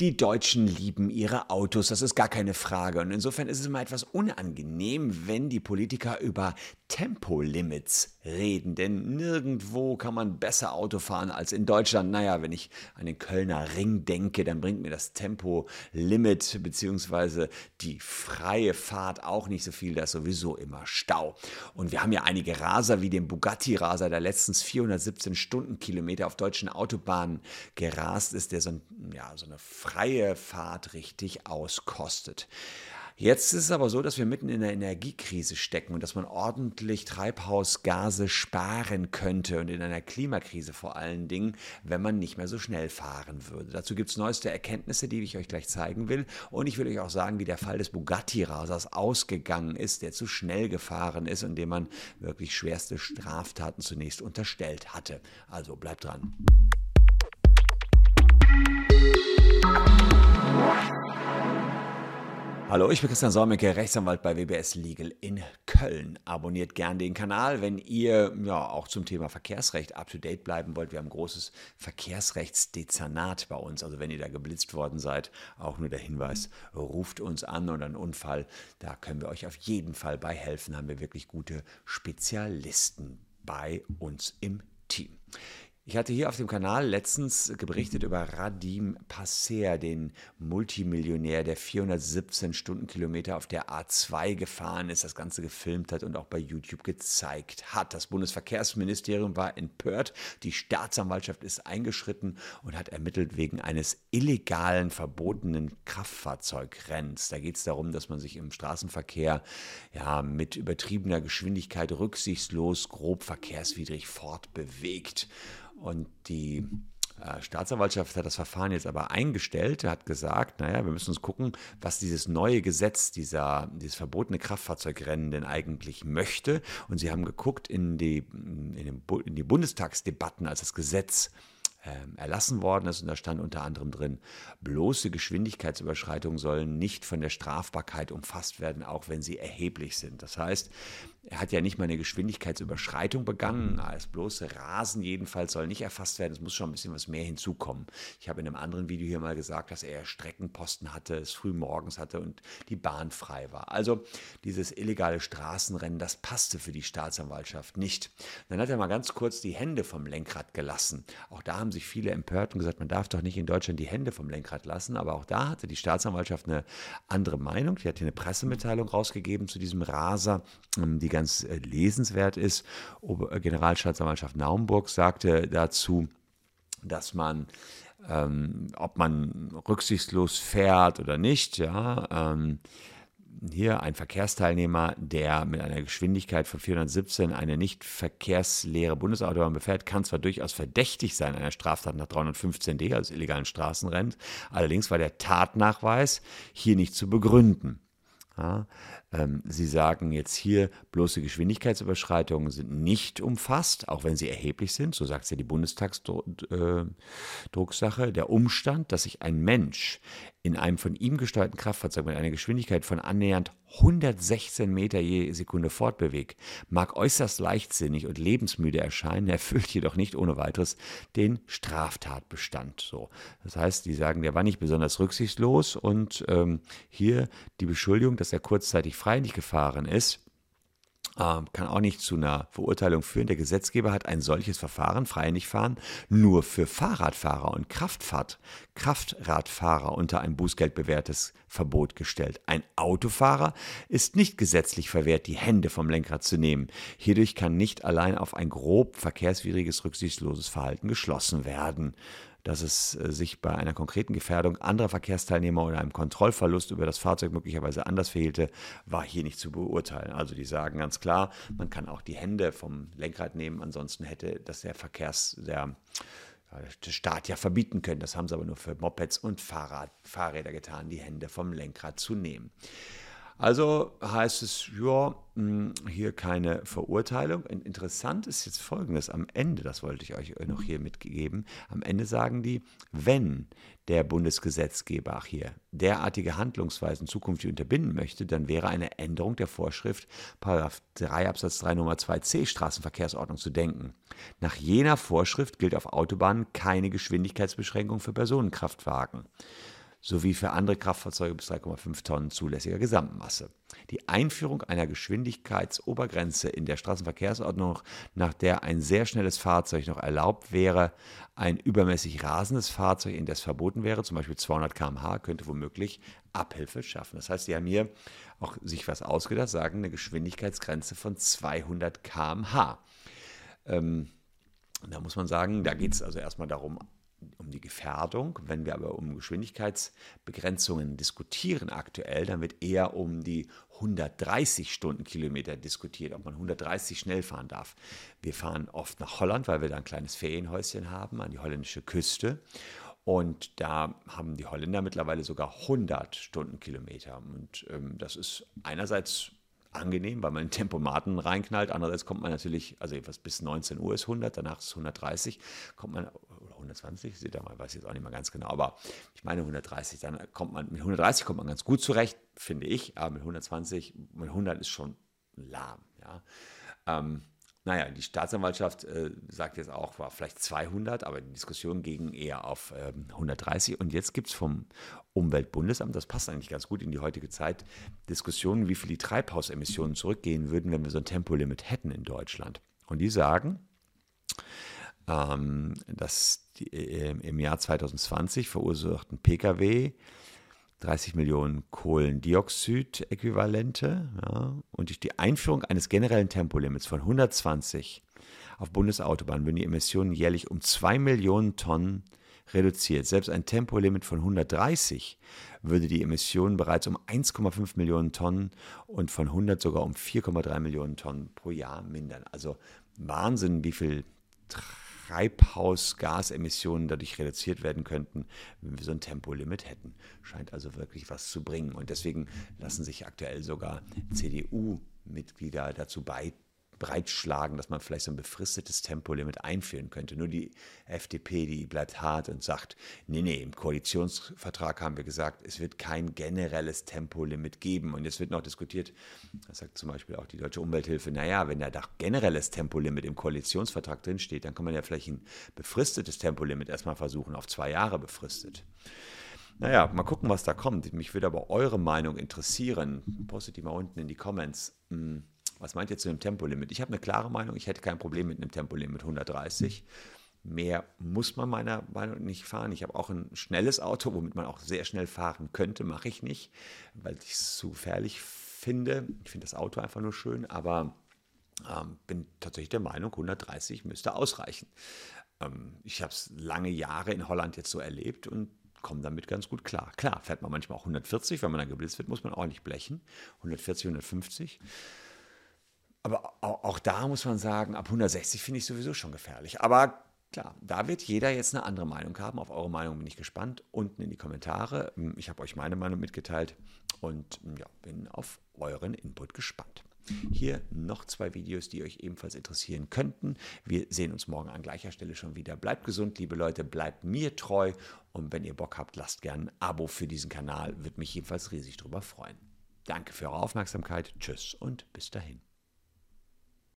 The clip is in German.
Die Deutschen lieben ihre Autos, das ist gar keine Frage. Und insofern ist es immer etwas unangenehm, wenn die Politiker über Tempolimits reden. Denn nirgendwo kann man besser Auto fahren als in Deutschland. Naja, wenn ich an den Kölner Ring denke, dann bringt mir das Tempolimit bzw. die freie Fahrt auch nicht so viel. Da ist sowieso immer Stau. Und wir haben ja einige Raser wie den Bugatti-Raser, der letztens 417 Stundenkilometer auf deutschen Autobahnen gerast ist, der so, ein, ja, so eine freie Fahrt richtig auskostet. Jetzt ist es aber so, dass wir mitten in einer Energiekrise stecken und dass man ordentlich Treibhausgase sparen könnte und in einer Klimakrise vor allen Dingen, wenn man nicht mehr so schnell fahren würde. Dazu gibt es neueste Erkenntnisse, die ich euch gleich zeigen will. Und ich will euch auch sagen, wie der Fall des Bugatti-Rasers ausgegangen ist, der zu schnell gefahren ist und dem man wirklich schwerste Straftaten zunächst unterstellt hatte. Also bleibt dran. Hallo, ich bin Christian Solmecke, Rechtsanwalt bei WBS Legal in Köln. Abonniert gern den Kanal, wenn ihr ja auch zum Thema Verkehrsrecht up to date bleiben wollt. Wir haben ein großes Verkehrsrechtsdezernat bei uns. Also wenn ihr da geblitzt worden seid, auch nur der Hinweis, ruft uns an und ein Unfall, da können wir euch auf jeden Fall bei helfen. Haben wir wirklich gute Spezialisten bei uns im Team. Ich hatte hier auf dem Kanal letztens berichtet über Radim Passer, den Multimillionär, der 417 Stundenkilometer auf der A2 gefahren ist, das Ganze gefilmt hat und auch bei YouTube gezeigt hat. Das Bundesverkehrsministerium war empört, die Staatsanwaltschaft ist eingeschritten und hat ermittelt wegen eines illegalen, verbotenen Kraftfahrzeugrenns. Da geht es darum, dass man sich im Straßenverkehr ja, mit übertriebener Geschwindigkeit rücksichtslos, grob verkehrswidrig fortbewegt. Und die äh, Staatsanwaltschaft hat das Verfahren jetzt aber eingestellt, hat gesagt, naja, wir müssen uns gucken, was dieses neue Gesetz, dieser, dieses verbotene Kraftfahrzeugrennen denn eigentlich möchte. Und sie haben geguckt in die, in, den, in die Bundestagsdebatten, als das Gesetz erlassen worden ist. Und da stand unter anderem drin, bloße Geschwindigkeitsüberschreitungen sollen nicht von der Strafbarkeit umfasst werden, auch wenn sie erheblich sind. Das heißt, er hat ja nicht mal eine Geschwindigkeitsüberschreitung begangen. Als bloße Rasen jedenfalls soll nicht erfasst werden. Es muss schon ein bisschen was mehr hinzukommen. Ich habe in einem anderen Video hier mal gesagt, dass er Streckenposten hatte, es früh morgens hatte und die Bahn frei war. Also dieses illegale Straßenrennen, das passte für die Staatsanwaltschaft nicht. Dann hat er mal ganz kurz die Hände vom Lenkrad gelassen. Auch da haben haben sich viele empört und gesagt, man darf doch nicht in Deutschland die Hände vom Lenkrad lassen. Aber auch da hatte die Staatsanwaltschaft eine andere Meinung. Die hat hier eine Pressemitteilung rausgegeben zu diesem Raser, ähm, die ganz äh, lesenswert ist. Äh, Generalstaatsanwaltschaft Naumburg sagte dazu, dass man ähm, ob man rücksichtslos fährt oder nicht, ja, ähm, hier ein Verkehrsteilnehmer, der mit einer Geschwindigkeit von 417 eine nicht verkehrsleere Bundesautobahn befährt, kann zwar durchaus verdächtig sein einer Straftat nach 315d, also illegalen Straßenrennen, allerdings war der Tatnachweis hier nicht zu begründen. Ja, ähm, sie sagen jetzt hier, bloße Geschwindigkeitsüberschreitungen sind nicht umfasst, auch wenn sie erheblich sind, so sagt es ja die Bundestagsdrucksache. Äh, der Umstand, dass sich ein Mensch in einem von ihm gesteuerten Kraftfahrzeug mit einer Geschwindigkeit von annähernd 116 Meter je Sekunde fortbewegt, mag äußerst leichtsinnig und lebensmüde erscheinen, erfüllt jedoch nicht ohne weiteres den Straftatbestand. So, das heißt, die sagen, der war nicht besonders rücksichtslos und ähm, hier die Beschuldigung, dass er kurzzeitig freilich gefahren ist, kann auch nicht zu einer Verurteilung führen. Der Gesetzgeber hat ein solches Verfahren, freilich fahren, nur für Fahrradfahrer und Kraftfahrt, Kraftradfahrer unter ein bußgeldbewährtes Verbot gestellt. Ein Autofahrer ist nicht gesetzlich verwehrt, die Hände vom Lenkrad zu nehmen. Hierdurch kann nicht allein auf ein grob verkehrswidriges, rücksichtsloses Verhalten geschlossen werden dass es äh, sich bei einer konkreten Gefährdung anderer Verkehrsteilnehmer oder einem Kontrollverlust über das Fahrzeug möglicherweise anders verhielte, war hier nicht zu beurteilen. Also die sagen ganz klar, man kann auch die Hände vom Lenkrad nehmen, ansonsten hätte das der Verkehrs, der der Staat ja verbieten können. Das haben sie aber nur für Mopeds und Fahrrad, Fahrräder getan, die Hände vom Lenkrad zu nehmen. Also heißt es, ja, hier keine Verurteilung. Interessant ist jetzt Folgendes am Ende, das wollte ich euch noch hier mitgeben. Am Ende sagen die, wenn der Bundesgesetzgeber auch hier derartige Handlungsweisen zukünftig unterbinden möchte, dann wäre eine Änderung der Vorschrift 3 Absatz 3 Nummer 2c Straßenverkehrsordnung zu denken. Nach jener Vorschrift gilt auf Autobahnen keine Geschwindigkeitsbeschränkung für Personenkraftwagen sowie für andere Kraftfahrzeuge bis 3,5 Tonnen zulässiger Gesamtmasse. Die Einführung einer Geschwindigkeitsobergrenze in der Straßenverkehrsordnung, nach der ein sehr schnelles Fahrzeug noch erlaubt wäre, ein übermäßig rasendes Fahrzeug, in das verboten wäre, zum Beispiel 200 km/h, könnte womöglich Abhilfe schaffen. Das heißt, sie haben hier auch sich was ausgedacht, sagen eine Geschwindigkeitsgrenze von 200 km/h. Ähm, da muss man sagen, da geht es also erstmal darum, um die Gefährdung. Wenn wir aber um Geschwindigkeitsbegrenzungen diskutieren aktuell, dann wird eher um die 130 Stundenkilometer diskutiert, ob man 130 schnell fahren darf. Wir fahren oft nach Holland, weil wir da ein kleines Ferienhäuschen haben an die holländische Küste. Und da haben die Holländer mittlerweile sogar 100 Stundenkilometer. Und ähm, das ist einerseits angenehm, weil man in Tempomaten reinknallt. Andererseits kommt man natürlich, also etwas bis 19 Uhr ist 100, danach ist es 130, kommt man, oder 120, seht ihr mal, weiß ich jetzt auch nicht mehr ganz genau, aber ich meine 130, dann kommt man, mit 130 kommt man ganz gut zurecht, finde ich, aber mit 120, mit 100 ist schon lahm, ja. Ähm, naja, die Staatsanwaltschaft äh, sagt jetzt auch, war vielleicht 200, aber die Diskussion ging eher auf ähm, 130. Und jetzt gibt es vom Umweltbundesamt, das passt eigentlich ganz gut in die heutige Zeit, Diskussionen, wie viel die Treibhausemissionen zurückgehen würden, wenn wir so ein Tempolimit hätten in Deutschland. Und die sagen, ähm, dass die, äh, im Jahr 2020 verursachten Pkw 30 Millionen Kohlendioxid-Äquivalente. Ja, und durch die Einführung eines generellen Tempolimits von 120 auf Bundesautobahnen würden die Emissionen jährlich um 2 Millionen Tonnen reduziert. Selbst ein Tempolimit von 130 würde die Emissionen bereits um 1,5 Millionen Tonnen und von 100 sogar um 4,3 Millionen Tonnen pro Jahr mindern. Also Wahnsinn, wie viel Treibhausgasemissionen dadurch reduziert werden könnten, wenn wir so ein Tempolimit hätten. Scheint also wirklich was zu bringen. Und deswegen lassen sich aktuell sogar CDU-Mitglieder dazu beitragen breitschlagen, dass man vielleicht so ein befristetes Tempolimit einführen könnte. Nur die FDP, die bleibt hart und sagt, nee, nee, im Koalitionsvertrag haben wir gesagt, es wird kein generelles Tempolimit geben. Und jetzt wird noch diskutiert, das sagt zum Beispiel auch die Deutsche Umwelthilfe, naja, wenn da generelles Tempolimit im Koalitionsvertrag drinsteht, dann kann man ja vielleicht ein befristetes Tempolimit erstmal versuchen, auf zwei Jahre befristet. Naja, mal gucken, was da kommt. Mich würde aber eure Meinung interessieren. Postet die mal unten in die Comments. Was meint ihr zu einem Tempolimit? Ich habe eine klare Meinung, ich hätte kein Problem mit einem Tempolimit 130. Mehr muss man meiner Meinung nach nicht fahren. Ich habe auch ein schnelles Auto, womit man auch sehr schnell fahren könnte, mache ich nicht, weil ich es zu gefährlich finde. Ich finde das Auto einfach nur schön, aber ähm, bin tatsächlich der Meinung, 130 müsste ausreichen. Ähm, ich habe es lange Jahre in Holland jetzt so erlebt und komme damit ganz gut klar. Klar, fährt man manchmal auch 140, wenn man dann geblitzt wird, muss man ordentlich blechen. 140, 150. Aber auch da muss man sagen, ab 160 finde ich sowieso schon gefährlich. Aber klar, da wird jeder jetzt eine andere Meinung haben. Auf eure Meinung bin ich gespannt. Unten in die Kommentare. Ich habe euch meine Meinung mitgeteilt und ja, bin auf euren Input gespannt. Hier noch zwei Videos, die euch ebenfalls interessieren könnten. Wir sehen uns morgen an gleicher Stelle schon wieder. Bleibt gesund, liebe Leute, bleibt mir treu und wenn ihr Bock habt, lasst gerne ein Abo für diesen Kanal. Würde mich jedenfalls riesig darüber freuen. Danke für eure Aufmerksamkeit. Tschüss und bis dahin.